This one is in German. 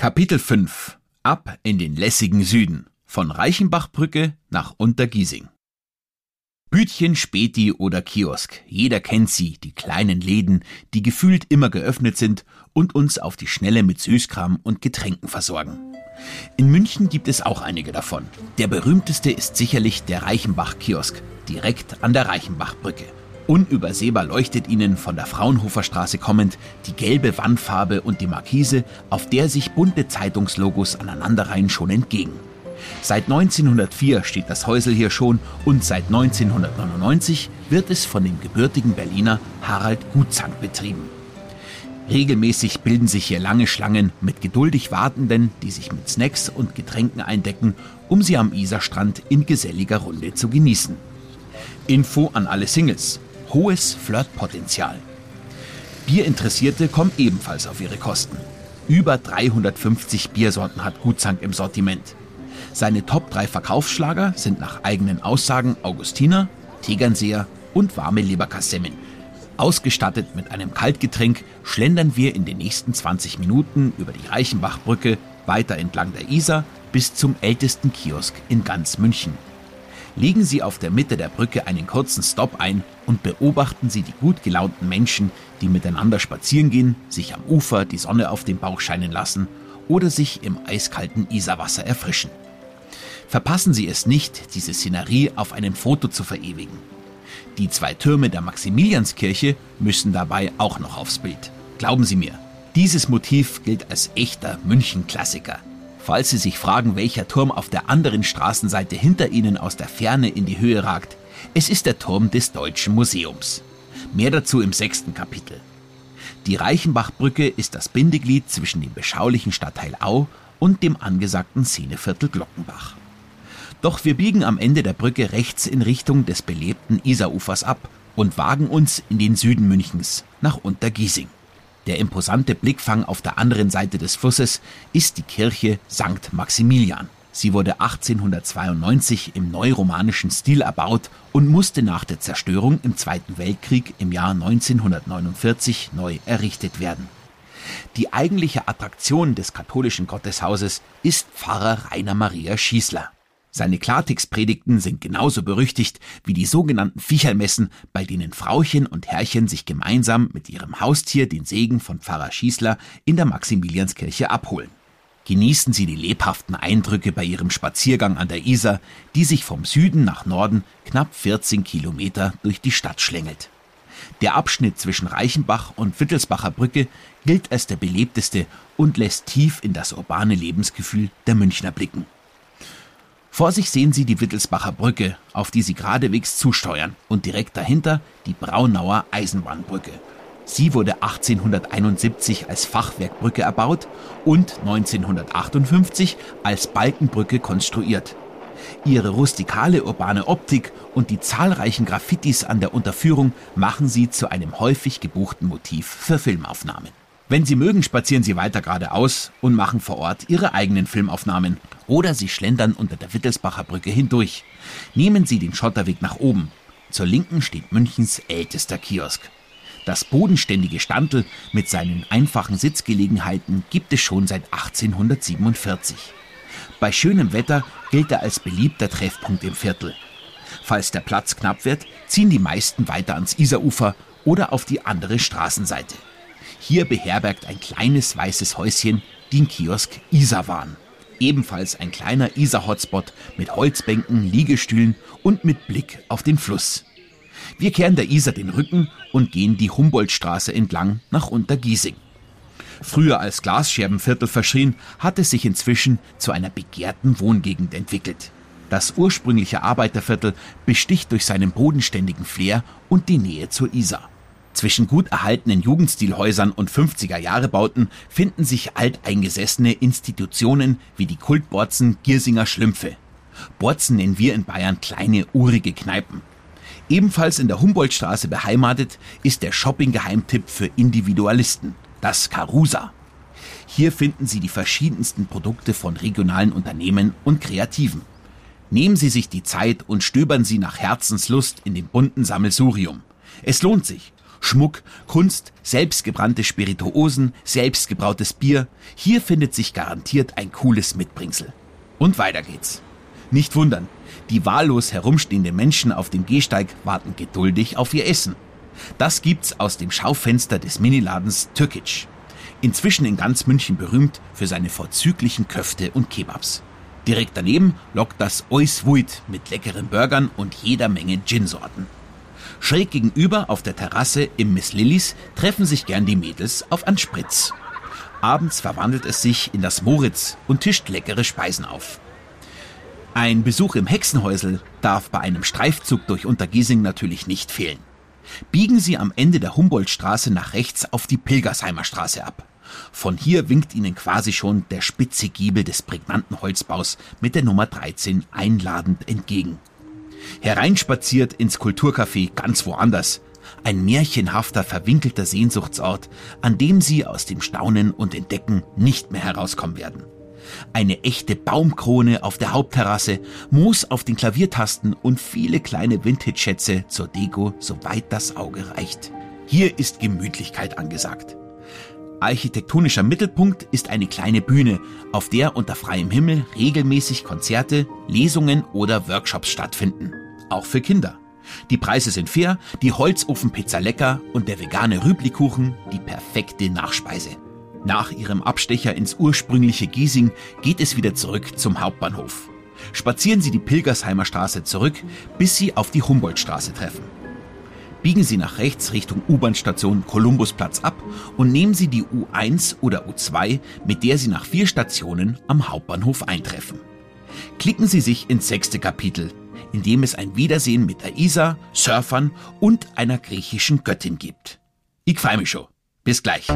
Kapitel 5 Ab in den lässigen Süden von Reichenbachbrücke nach Untergiesing. Bütchen, Späti oder Kiosk, jeder kennt sie, die kleinen Läden, die gefühlt immer geöffnet sind und uns auf die Schnelle mit Süßkram und Getränken versorgen. In München gibt es auch einige davon. Der berühmteste ist sicherlich der Reichenbach-Kiosk, direkt an der Reichenbachbrücke. Unübersehbar leuchtet ihnen von der Fraunhoferstraße kommend die gelbe Wandfarbe und die Markise, auf der sich bunte Zeitungslogos aneinanderreihen, schon entgegen. Seit 1904 steht das Häusel hier schon und seit 1999 wird es von dem gebürtigen Berliner Harald Gutzank betrieben. Regelmäßig bilden sich hier lange Schlangen mit geduldig Wartenden, die sich mit Snacks und Getränken eindecken, um sie am Isarstrand in geselliger Runde zu genießen. Info an alle Singles hohes Flirtpotenzial. Bierinteressierte kommen ebenfalls auf ihre Kosten. Über 350 Biersorten hat Gutzank im Sortiment. Seine Top 3 Verkaufsschlager sind nach eigenen Aussagen Augustiner, Tegernseer und warme Leberkassemmen. Ausgestattet mit einem Kaltgetränk schlendern wir in den nächsten 20 Minuten über die Reichenbachbrücke weiter entlang der Isar bis zum ältesten Kiosk in ganz München legen Sie auf der Mitte der Brücke einen kurzen Stopp ein und beobachten Sie die gut gelaunten Menschen, die miteinander spazieren gehen, sich am Ufer die Sonne auf den Bauch scheinen lassen oder sich im eiskalten Isarwasser erfrischen. Verpassen Sie es nicht, diese Szenerie auf einem Foto zu verewigen. Die zwei Türme der Maximilianskirche müssen dabei auch noch aufs Bild. Glauben Sie mir, dieses Motiv gilt als echter München-Klassiker. Falls Sie sich fragen, welcher Turm auf der anderen Straßenseite hinter Ihnen aus der Ferne in die Höhe ragt, es ist der Turm des Deutschen Museums. Mehr dazu im sechsten Kapitel. Die Reichenbachbrücke ist das Bindeglied zwischen dem beschaulichen Stadtteil Au und dem angesagten Szeneviertel Glockenbach. Doch wir biegen am Ende der Brücke rechts in Richtung des belebten Isarufers ab und wagen uns in den Süden Münchens nach Untergiesing. Der imposante Blickfang auf der anderen Seite des Flusses ist die Kirche St. Maximilian. Sie wurde 1892 im neuromanischen Stil erbaut und musste nach der Zerstörung im Zweiten Weltkrieg im Jahr 1949 neu errichtet werden. Die eigentliche Attraktion des katholischen Gotteshauses ist Pfarrer Rainer Maria Schießler. Seine Klartextpredigten sind genauso berüchtigt wie die sogenannten Viechermessen, bei denen Frauchen und Herrchen sich gemeinsam mit ihrem Haustier den Segen von Pfarrer Schießler in der Maximilianskirche abholen. Genießen Sie die lebhaften Eindrücke bei Ihrem Spaziergang an der Isar, die sich vom Süden nach Norden knapp 14 Kilometer durch die Stadt schlängelt. Der Abschnitt zwischen Reichenbach und Wittelsbacher Brücke gilt als der belebteste und lässt tief in das urbane Lebensgefühl der Münchner blicken. Vor sich sehen Sie die Wittelsbacher Brücke, auf die Sie geradewegs zusteuern, und direkt dahinter die Braunauer Eisenbahnbrücke. Sie wurde 1871 als Fachwerkbrücke erbaut und 1958 als Balkenbrücke konstruiert. Ihre rustikale urbane Optik und die zahlreichen Graffitis an der Unterführung machen sie zu einem häufig gebuchten Motiv für Filmaufnahmen. Wenn Sie mögen, spazieren Sie weiter geradeaus und machen vor Ort Ihre eigenen Filmaufnahmen. Oder Sie schlendern unter der Wittelsbacher Brücke hindurch. Nehmen Sie den Schotterweg nach oben. Zur Linken steht Münchens ältester Kiosk. Das bodenständige Standel mit seinen einfachen Sitzgelegenheiten gibt es schon seit 1847. Bei schönem Wetter gilt er als beliebter Treffpunkt im Viertel. Falls der Platz knapp wird, ziehen die meisten weiter ans Isarufer oder auf die andere Straßenseite. Hier beherbergt ein kleines weißes Häuschen den Kiosk Isarwan. Ebenfalls ein kleiner Isar-Hotspot mit Holzbänken, Liegestühlen und mit Blick auf den Fluss. Wir kehren der Isar den Rücken und gehen die Humboldtstraße entlang nach Untergiesing. Früher als Glasscherbenviertel verschrien, hat es sich inzwischen zu einer begehrten Wohngegend entwickelt. Das ursprüngliche Arbeiterviertel besticht durch seinen bodenständigen Flair und die Nähe zur Isar. Zwischen gut erhaltenen Jugendstilhäusern und 50er-Jahre-Bauten finden sich alteingesessene Institutionen wie die Kultborzen Giersinger Schlümpfe. Borzen nennen wir in Bayern kleine, urige Kneipen. Ebenfalls in der Humboldtstraße beheimatet ist der Shopping-Geheimtipp für Individualisten, das Carusa. Hier finden Sie die verschiedensten Produkte von regionalen Unternehmen und Kreativen. Nehmen Sie sich die Zeit und stöbern Sie nach Herzenslust in dem bunten Sammelsurium. Es lohnt sich Schmuck, Kunst, selbstgebrannte Spirituosen, selbstgebrautes Bier. Hier findet sich garantiert ein cooles Mitbringsel. Und weiter geht's. Nicht wundern, die wahllos herumstehenden Menschen auf dem Gehsteig warten geduldig auf ihr Essen. Das gibt's aus dem Schaufenster des Miniladens Türkic. Inzwischen in ganz München berühmt für seine vorzüglichen Köfte und Kebabs. Direkt daneben lockt das Ois mit leckeren Burgern und jeder Menge Gin-Sorten. Schräg gegenüber auf der Terrasse im Miss Lillys treffen sich gern die Mädels auf einen Spritz. Abends verwandelt es sich in das Moritz und tischt leckere Speisen auf. Ein Besuch im Hexenhäusel darf bei einem Streifzug durch Untergiesing natürlich nicht fehlen. Biegen Sie am Ende der Humboldtstraße nach rechts auf die Pilgersheimer Straße ab. Von hier winkt Ihnen quasi schon der spitze Giebel des prägnanten Holzbaus mit der Nummer 13 einladend entgegen. Hereinspaziert ins Kulturcafé ganz woanders. Ein märchenhafter, verwinkelter Sehnsuchtsort, an dem Sie aus dem Staunen und Entdecken nicht mehr herauskommen werden. Eine echte Baumkrone auf der Hauptterrasse, Moos auf den Klaviertasten und viele kleine Vintage-Schätze zur Deko, soweit das Auge reicht. Hier ist Gemütlichkeit angesagt. Architektonischer Mittelpunkt ist eine kleine Bühne, auf der unter freiem Himmel regelmäßig Konzerte, Lesungen oder Workshops stattfinden. Auch für Kinder. Die Preise sind fair, die Holzofenpizza lecker und der vegane Rüblikuchen die perfekte Nachspeise. Nach ihrem Abstecher ins ursprüngliche Giesing geht es wieder zurück zum Hauptbahnhof. Spazieren Sie die Pilgersheimer Straße zurück, bis Sie auf die Humboldtstraße treffen. Biegen Sie nach rechts Richtung U-Bahn-Station Kolumbusplatz ab und nehmen Sie die U1 oder U2, mit der Sie nach vier Stationen am Hauptbahnhof eintreffen. Klicken Sie sich ins sechste Kapitel, in dem es ein Wiedersehen mit Isar, Surfern und einer griechischen Göttin gibt. Ich freue mich schon. Bis gleich.